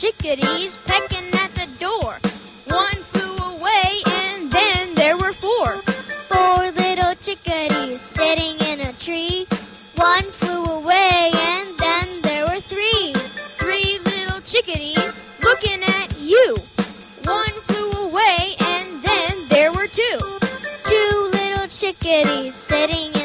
chickadees pecking at the door. One flew away, and then there were four. Four little chickadees sitting in a tree. One flew away, and then there were three. Three little chickadees looking at you. One flew away, and then there were two. Two little chickadees sitting